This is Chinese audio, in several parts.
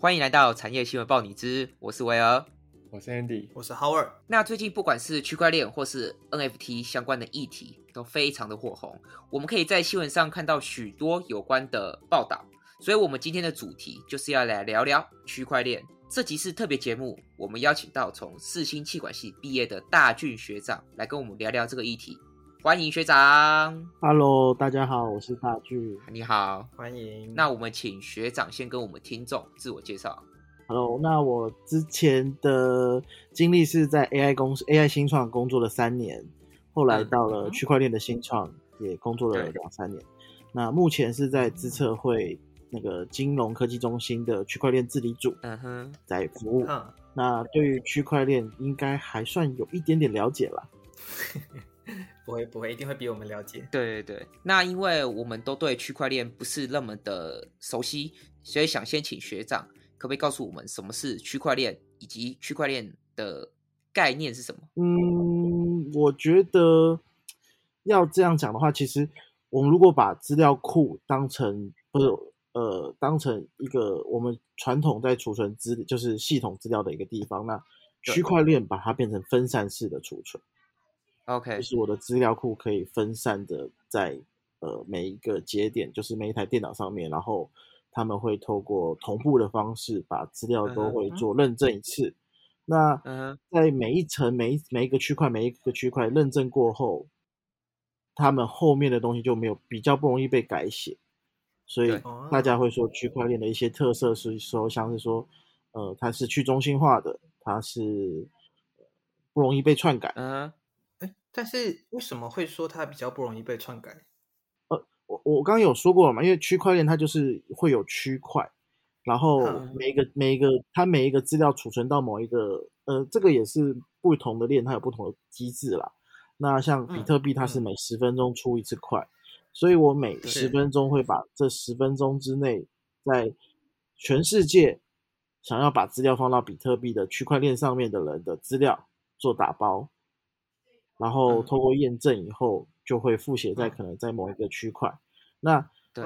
欢迎来到产业新闻报你知，我是维尔，我是 Andy，我是 Howard。那最近不管是区块链或是 NFT 相关的议题，都非常的火红，我们可以在新闻上看到许多有关的报道。所以，我们今天的主题就是要来聊聊区块链。这集是特别节目，我们邀请到从四星气管系毕业的大俊学长来跟我们聊聊这个议题。欢迎学长！Hello，大家好，我是大巨。你好，欢迎。那我们请学长先跟我们听众自我介绍。Hello，那我之前的经历是在 AI 公司 AI 新创工作了三年，后来到了区块链的新创也工作了两三年。那目前是在资策会那个金融科技中心的区块链治理组，嗯哼，在服务。那对于区块链应该还算有一点点了解了。不会不会，一定会比我们了解。对对对，那因为我们都对区块链不是那么的熟悉，所以想先请学长，可不可以告诉我们什么是区块链，以及区块链的概念是什么？嗯，我觉得要这样讲的话，其实我们如果把资料库当成不是呃当成一个我们传统在储存资就是系统资料的一个地方，那区块链把它变成分散式的储存。OK，就是我的资料库可以分散的在呃每一个节点，就是每一台电脑上面，然后他们会透过同步的方式把资料都会做认证一次。那在每一层、每一每一个区块、每一个区块认证过后，他们后面的东西就没有比较不容易被改写。所以大家会说区块链的一些特色是说，像是说，呃，它是去中心化的，它是不容易被篡改。嗯。但是为什么会说它比较不容易被篡改？呃，我我刚刚有说过了嘛，因为区块链它就是会有区块，然后每一个每一个它每一个资料储存到某一个，呃，这个也是不同的链它有不同的机制啦。那像比特币它是每十分钟出一次块，所以我每十分钟会把这十分钟之内在全世界想要把资料放到比特币的区块链上面的人的资料做打包。然后通过验证以后，就会复写在可能在某一个区块。那对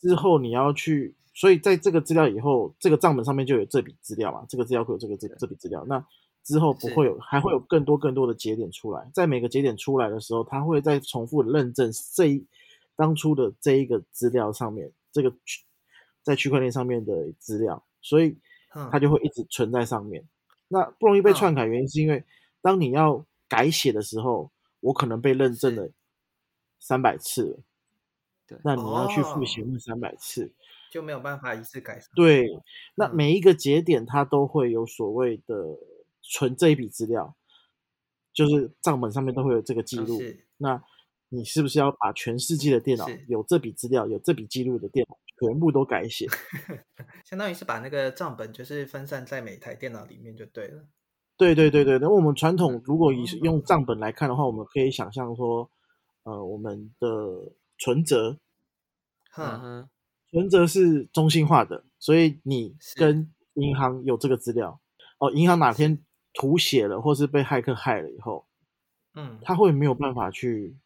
之后你要去，所以在这个资料以后，这个账本上面就有这笔资料嘛？这个资料会有这个这这笔资料。那之后不会有，还会有更多更多的节点出来。在每个节点出来的时候，它会再重复认证这一当初的这一个资料上面，这个在区块链上面的资料，所以它就会一直存在上面。那不容易被篡改，原因是因为当你要改写的时候，我可能被认证了三百次，对，那你要去复习那三百次，就没有办法一次改。对，那每一个节点它都会有所谓的存这一笔资料，就是账本上面都会有这个记录。那你是不是要把全世界的电脑有这笔资料、有这笔记录的电脑全部都改写？相当于是把那个账本就是分散在每台电脑里面就对了。对对对对，那我们传统如果以用账本来看的话，我们可以想象说，呃，我们的存折，哼，存折是中心化的，所以你跟银行有这个资料，哦，银行哪天涂写了，或是被骇客害了以后，嗯，他会没有办法去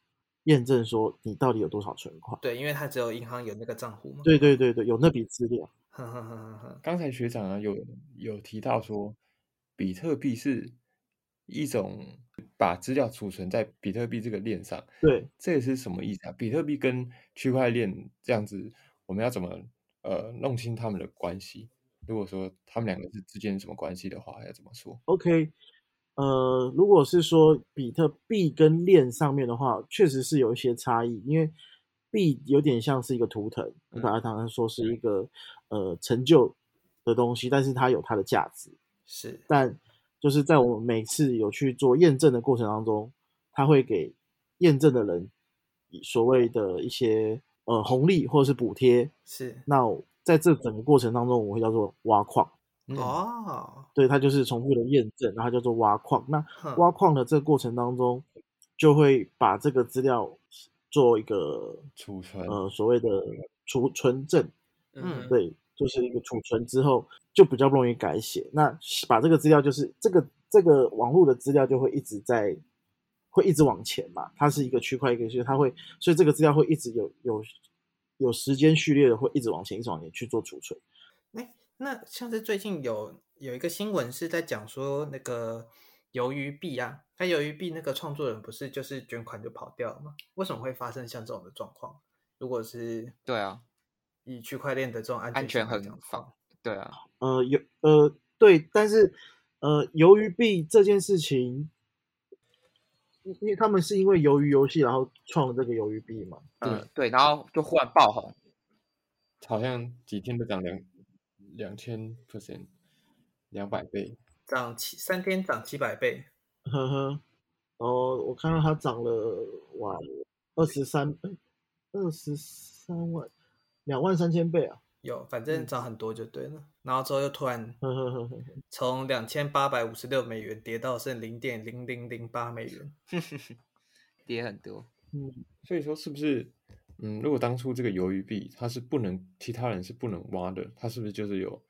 验证说你到底有多少存款？对，因为他只有银行有那个账户嘛。对对对对，有那笔资料。刚才学长啊有有提到说。比特币是一种把资料储存在比特币这个链上，对，这也是什么意思啊？比特币跟区块链这样子，我们要怎么呃弄清他们的关系？如果说他们两个是之间什么关系的话，要怎么说？OK，呃，如果是说比特币跟链上面的话，确实是有一些差异，因为币有点像是一个图腾，你把它当成说是一个呃成就的东西，但是它有它的价值。是，但就是在我们每次有去做验证的过程当中，他会给验证的人所谓的一些呃红利或者是补贴。是，那在这整个过程当中，我会叫做挖矿。哦，对，它就是重复的验证，然后叫做挖矿。那挖矿的这个过程当中，就会把这个资料做一个储存，呃，所谓的储存证。嗯，对。就是一个储存之后就比较不容易改写，那把这个资料就是这个这个网络的资料就会一直在，会一直往前嘛，它是一个区块一个区，它会所以这个资料会一直有有有时间序列的会一直往前一直往前去做储存。哎，那像是最近有有一个新闻是在讲说那个鱿鱼币啊，它鱿鱼币那个创作人不是就是捐款就跑掉了吗？为什么会发生像这种的状况？如果是对啊，以区块链的这种安安全很性来讲的放，对啊，呃，有呃对，但是呃，鱿鱼币这件事情，因因为他们是因为鱿鱼游戏然后创了这个鱿鱼币嘛，嗯对，然后就忽然爆红，好像几天都涨两两千 percent，两百倍。涨七三天涨七百倍，呵呵，哦，我看到它涨了哇，二十三，二十三万，两万三千倍啊，有反正涨很多就对了。然后之后又突然 呵呵呵呵，从两千八百五十六美元跌到剩零点零零零八美元。跌很多。嗯，所以说是不是，嗯，如果当初这个鱿鱼币它是不能，其他人是不能挖的，它是不是就是有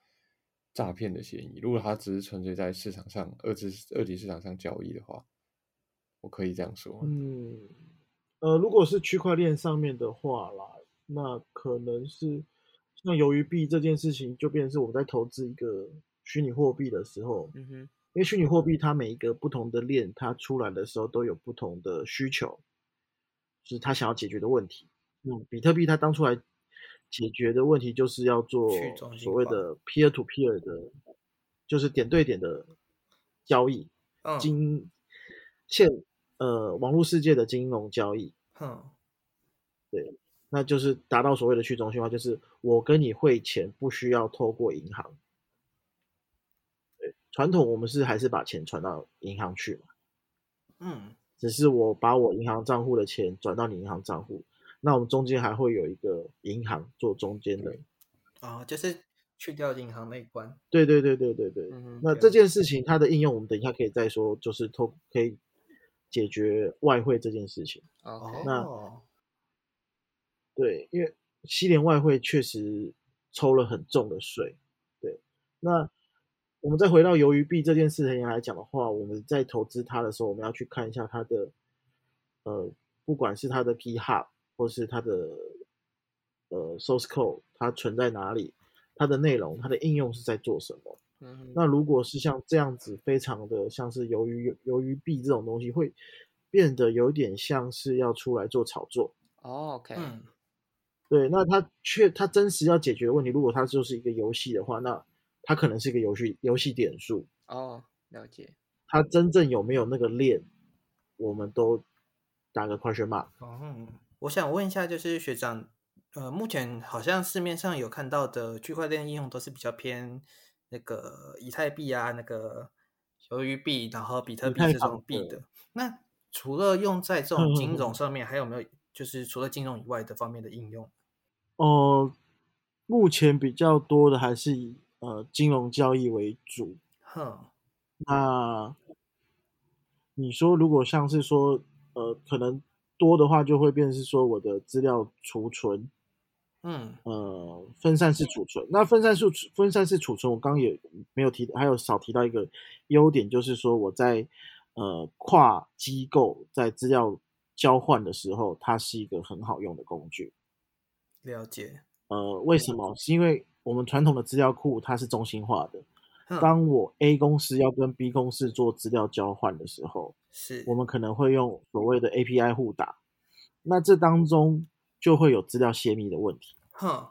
诈骗的嫌疑？如果它只是纯粹在市场上二级二级市场上交易的话，我可以这样说。嗯，呃，如果是区块链上面的话啦，那可能是像鱿鱼币这件事情，就变成是我们在投资一个虚拟货币的时候，嗯哼，因为虚拟货币它每一个不同的链，它出来的时候都有不同的需求，就是它想要解决的问题。嗯，比特币它当初来解决的问题就是要做所谓的 peer to peer 的，就是点对点的交易，嗯，金现呃网络世界的金融交易，哼，那就是达到所谓的去中心化，就是我跟你汇钱不需要透过银行。对，传统我们是还是把钱传到银行去嘛，嗯，只是我把我银行账户的钱转到你银行账户，那我们中间还会有一个银行做中间的。啊、就是去掉银行那一关。对对对对对对。那这件事情它的应用，我们等一下可以再说，就是透可以解决外汇这件事情。OK，那哦，对，因为西联外汇确实抽了很重的税。对，那我们再回到鱿鱼币这件事情来讲的话，我们在投资它的时候，我们要去看一下它的，呃，不管是它的 GitHub 或是它的呃 source code，它存在哪里，它的内容，它的应用是在做什么。嗯，那如果是像这样子，非常的像是鱿鱼鱿鱼币这种东西，会变得有点像是要出来做炒作。哦 OK，嗯，对，那它确它真实要解决的问题，如果它就是一个游戏的话，那它可能是一个游戏游戏点数，哦，了解。它真正有没有那个链，我们都打个 question mark。哦，我想问一下，就是学长，呃，目前好像市面上有看到的区块链应用都是比较偏那个以太币啊，那个鱿鱼币，然后比特币这种币的。那除了用在这种金嗯嗯融上面，还有没有就是除了金融以外的方面的应用？哦、目前比较多的还是以呃金融交易为主。哼，那你说，如果像是说，呃，可能多的话，就会变成是说我的资料储存，嗯，呃，分散式储存。那分散式分散式储存，我刚刚也没有提，还有少提到一个优点，就是说我在呃跨机构在资料交换的时候，它是一个很好用的工具。了解。呃，为什么？是因为我们传统的资料库它是中心化的。当我 A 公司要跟 B 公司做资料交换的时候，是我们可能会用所谓的 API 互打，那这当中就会有资料泄密的问题。哼，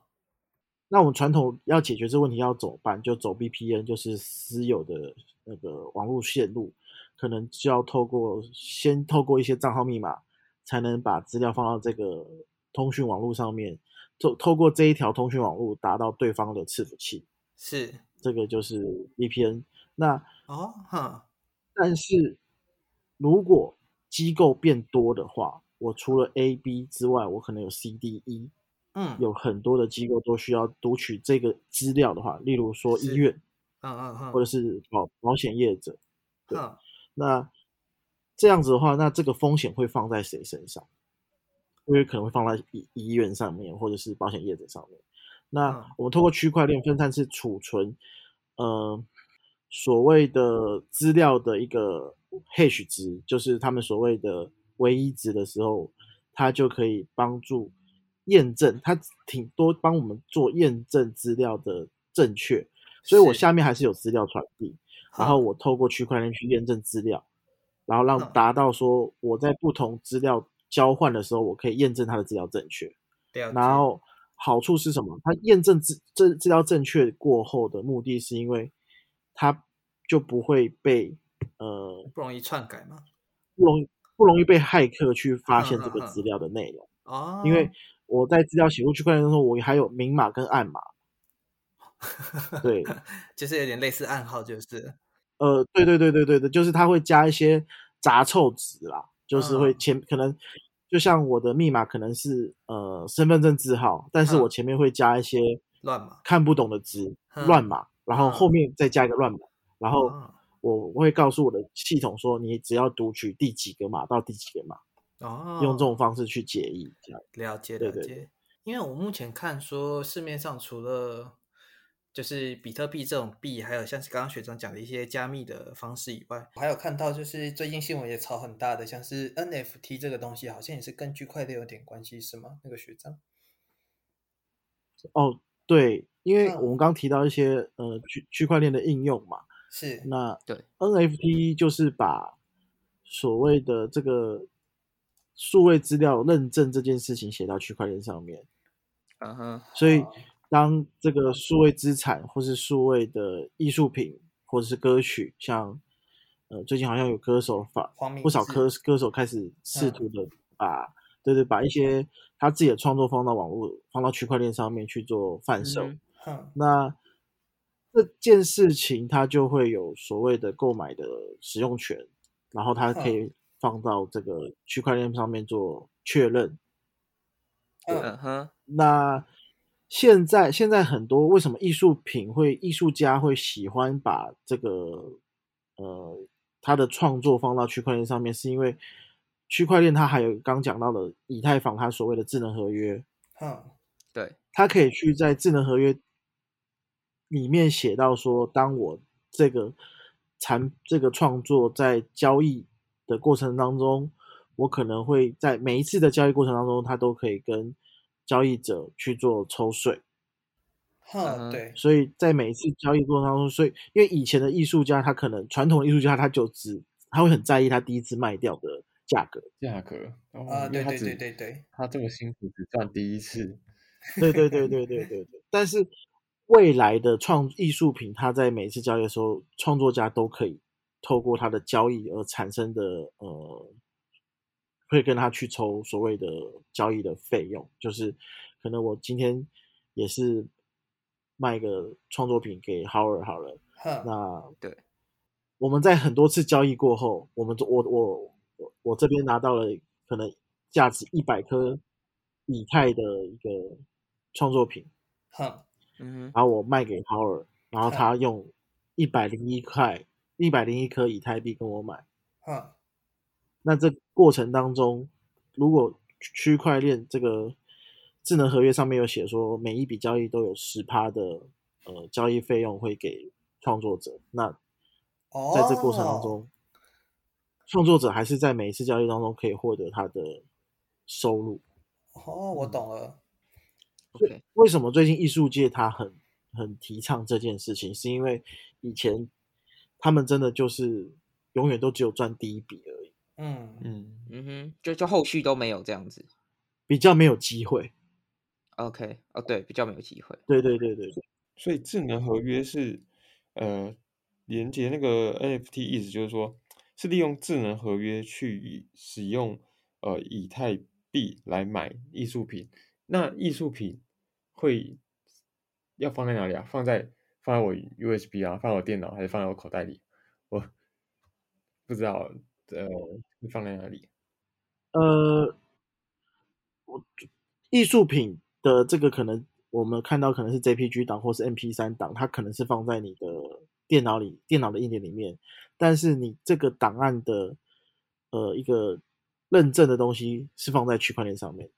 那我们传统要解决这问题要怎么办？就走 VPN，就是私有的那个网络线路，可能就要透过先透过一些账号密码，才能把资料放到这个通讯网络上面，透透过这一条通讯网络达到对方的伺服器，是。这个就是 VPN。那哦，哈，但是如果机构变多的话，我除了 A、B 之外，我可能有 C、D、E，嗯，有很多的机构都需要读取这个资料的话，例如说医院。嗯嗯嗯，或者是保保险业者，对哼，那这样子的话，那这个风险会放在谁身上？因为可能会放在医医院上面，或者是保险业者上面。那嗯我们透过区块链分散式储存，呃，所谓的资料的一个 hash 值，就是他们所谓的唯一值的时候，它就可以帮助验证，它挺多帮我们做验证资料的正确。所以我下面还是有资料传递，然后我透过区块链去验证资料，然后让嗯达到说我在不同资料交换的时候，我可以验证它的资料正确。然后好处是什么？它验证资这资料正确过后的目的是因为它就不会被呃不容易篡改嘛。不容易不容易被骇客去发现这个资料的内容，哦，因为我在资料写入区块链的时候，我还有明码跟暗码。对，就是有点类似暗号，就是呃，对对对对对对，就是它会加一些杂凑值啦，就是会嗯。前可能就像我的密码可能是呃身份证字号，但是我嗯前面会加一些乱码。看不懂的值嗯乱码，然后嗯。后面再加一个乱码，然后哦我会告诉我的系统说，你只要读取第几个码到第几个码，哦，用这种。方式去解译，这样。了解对对了解。因为我目前看说市面上除了就是比特币这种币，还有像是刚刚学长讲的一些加密的方式以外，我还有看到就是最近新闻也炒很大的，像是 NFT 这个东西，好像也是跟区块链有点关系，是吗？那个学长，哦，对，因为嗯。我们刚刚提到一些呃区区块链的应用嘛，是。那。对。NFT 就是把所谓的这个数位资料认证这件事情写到区块链上面，嗯哼，所以哦当这个数位资产或是数位的艺术品或者是歌曲，像呃最近好像有歌手发不少歌歌手开始试嗯图的把、对对把一些他自己的创作放到网络放到区块链上面去做贩售。嗯哼那这件事情他就会有所谓的购买的使用权，然后他可以放到这个区块链上面做确认。嗯嗯哼，那现在现在很多为什么艺术品会艺术家会喜欢把这个呃他的创作放到区块链上面，是因为区块链它还有刚讲到的以太坊它所谓的智能合约，嗯对，它可以去在智能合约里面写到说，当我这个产这个创作在交易的过程当中，我可能会在每一次的交易过程当中，它都可以跟交易者去做抽税。哼，嗯对，所以在每一次交易过程当中，所以因为以前的艺术家，他可能传统的艺术家，他就只他会很在意他第一次卖掉的价格。价格哦，啊，对对对对对，他这么辛苦只赚第一次，对对对对对对对。但是未来的创艺术品，它在每一次交易的时候，创作家都可以透过他的交易而产生的呃，会跟他去抽所谓的交易的费用，就是可能我今天也是卖个创作品给 Howard 好了，哼，那对，我们在很多次交易过后，我们我我我我这边拿到了可能价值一百颗以太的一个创作品，哼，嗯，然后我卖给 Howard，然后他用一百零一块一百零一颗以太币跟我买。哼，那这过程当中，如果区块链这个智能合约上面有写说，每一笔交易都有十趴的呃交易费用会给创作者，那哦，在这过程当中，创作者还是在每一次交易当中可以获得他的收入。哦，我懂了，OK，为什么最近艺术界他很很提倡这件事情？是因为以前他们真的就是永远都只有赚第一笔而已，嗯，嗯，嗯哼，就就后续都没有这样子。比较没有机会。OK，哦，对，比较没有机会。对对对对对，所以智能合约是呃连接那个 NFT，意思就是说是利用智能合约去以使用呃以太币来买艺术品。那艺术品会要放在哪里啊？放在放在我 USB 啊，放在我电脑，还是放在我口袋里？我 不知道，呃，会放在哪里？呃，我艺术品的这个可能我们看到可能是 JPG 档或是 MP 三档，它可能是放在你的电脑里电脑的硬件里面，但是你这个档案的呃一个认证的东西是放在区块链上面的。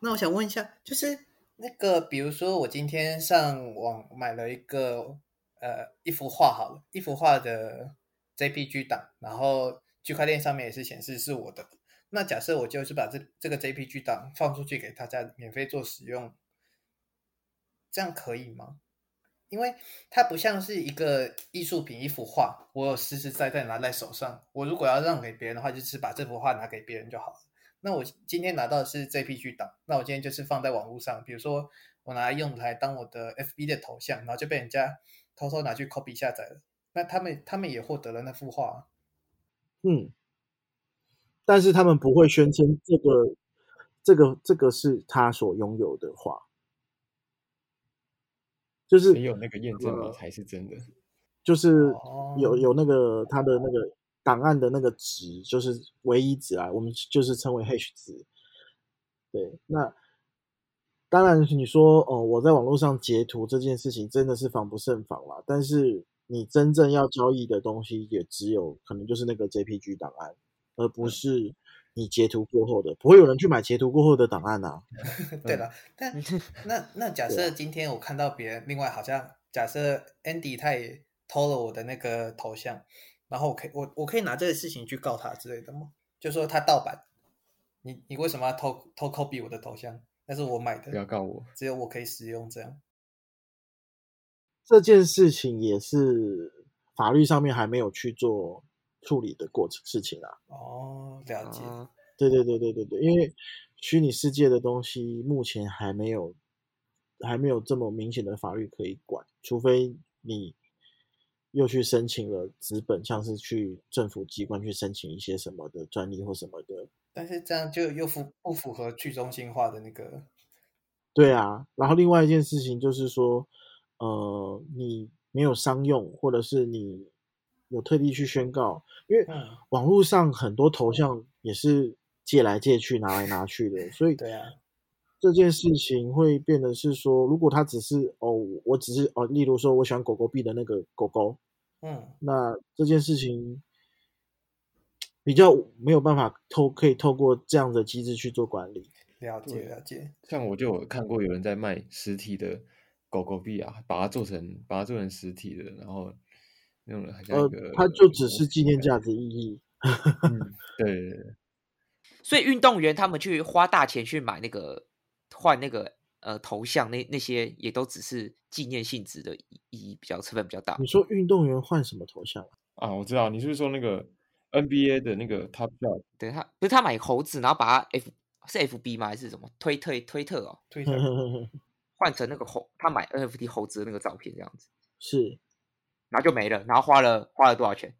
那我想问一下，就是那个，比如说我今天上网买了一个呃一幅画好了，一幅画的 JPG 档，然后区块链上面也是显示是我的。那假设我就是把这这个 JPG 档放出去给大家免费做使用，这样可以吗？因为它不像是一个艺术品，一幅画，我有实实在在拿在手上。我如果要让给别人的话，就是把这幅画拿给别人就好了。那我今天拿到的是 JPG 档，那我今天就是放在网络上，比如说我拿来用来当我的 FB 的头像，然后就被人家偷偷拿去 copy 下载了。那他们他们也获得了那幅画，嗯，但是他们不会宣称这个这个这个是他所拥有的话，就是没有那个验证码才是真的。就是哦有有那个他的那个档案的那个值，就是唯一值啊，我们就是称为 hash 值。对，那当然你说哦，我在网络上截图这件事情真的是防不胜防啦。但是你真正要交易的东西，也只有可能就是那个 JPG 档案，而不是你截图过后的，不会有人去买截图过后的档案啊。对了，但 那那假设今天我看到别人，另外好像假设 Andy 他也偷了我的那个头像，然后我可以我我可以拿这个事情去告他之类的吗？就说他盗版，你你为什么要偷偷 copy 我的头像？那是我买的，不要告我，只有我可以使用这样。这件事情也是法律上面还没有去做处理的过程事情啊。哦，了解。啊对对对对对对，因为虚拟世界的东西目前还没有还没有这么明显的法律可以管，除非你又去申请了资本，像是去政府机关去申请一些什么的专利或什么的。但是这样就又符不符合去中心化的那个？对啊，然后另外一件事情就是说，呃，你没有商用，或者是你有特地去宣告，因为嗯。网络上很多头像也是借来借去、拿来拿去的，所以对啊，这件事情会变得是说，如果他只是哦，我只是哦，例如说我喜欢狗狗币的那个狗狗，嗯，那这件事情比较没有办法透可以透过这样的机制去做管理。了解了解。像我就有看过有人在卖实体的狗狗币啊，把它做成把它做成实体的，然后那种很像呃一个，它就只是纪念价值意义。嗯，对对对，所以运动员他们去花大钱去买那个换那个呃头像，那那些也都只是纪念性质的意义比较成分比较大你。说运动员换什么头像啊？啊，我知道你是不是说那个 NBA 的那个 Top Shot？对他不是他买猴子，然后把他 F 是 FB 吗？还是什么推特推特哦，推下换成那个猴，他买 NFT 猴子的那个照片这样子，是然后就没了，然后花了花了多少钱？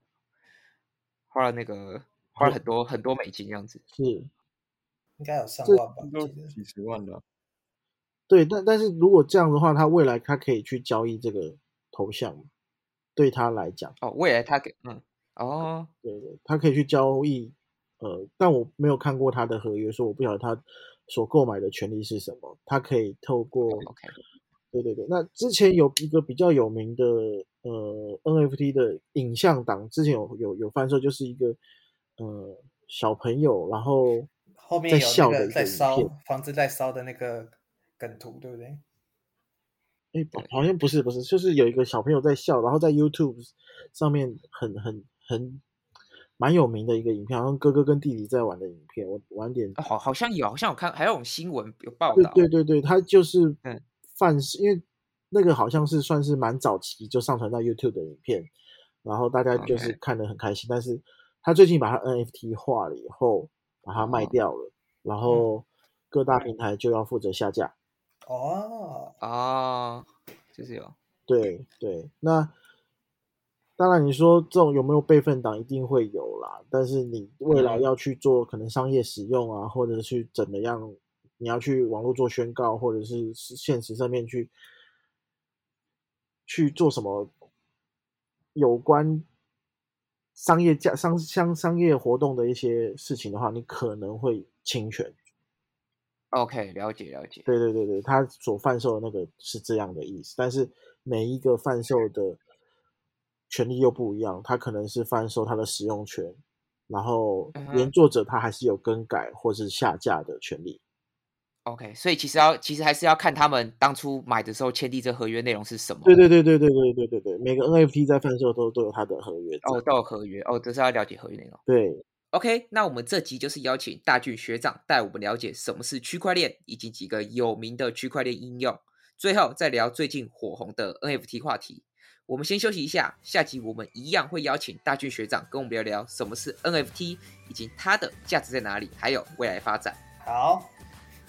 花了那个花了很多很多美金这样子。是，应该有上这万吧？几十万的啊，对，但但是如果这样的话，他未来他可以去交易这个头像嘛，对他来讲，哦，未来他给嗯哦对对，他可以去交易，呃，但我没有看过他的合约，所以我不晓得他所购买的权利是什么。他可以透过，OK 对对对，那之前有一个比较有名的呃 NFT 的影像档，之前有有有贩售，就是一个呃小朋友，然后在后面有一个在烧片，房子在烧的那个梗图，对不对？哎，好像不是不是，就是有一个小朋友在笑，然后在 YouTube 上面很很很蛮有名的一个影片，好像哥哥跟弟弟在玩的影片，我晚点哦好好像有，好像有看，还有新闻有报对道。对对对，他就是嗯范式，因为那个好像是算是蛮早期就上传到 YouTube 的影片，然后大家就是看得很开心。但是他最近把它 NFT 化了以后，把它卖哦掉了，然后各大平台就要负责下架。哦，哦，就是有对对，那当然你说这种有没有备份档，一定会有啦。但是你未来嗯要去做可能商业使用啊，或者是怎么样，你要去网络做宣告，或者是是现实上面去去做什么有关商业价商商商业活动的一些事情的话，你可能会侵权。OK，了解了解。对对对对，他所贩售的那个是这样的意思，但是每一个贩售的权利又不一样，他可能是贩售他的使用权，然后原作者他还是有更改或是下架的权利。OK，所以其实要其实还是要看他们当初买的时候签订这合约内容是什么。对对对对对对对对对，每个 NFT 在贩售都都有它的合约。哦，都有合约哦，这是要了解合约内容。对，OK，那我们这集就是邀请大俊学长带我们了解什么是区块链，以及几个有名的区块链应用。最后再聊最近火红的 NFT 话题。我们先休息一下，下集我们一样会邀请大俊学长跟我们聊聊什么是 NFT，以及它的价值在哪里，还有未来发展。好，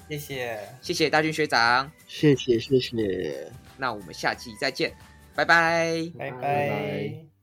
谢谢，谢谢大俊学长，谢谢谢谢，那我们下期再见，拜拜。拜拜拜。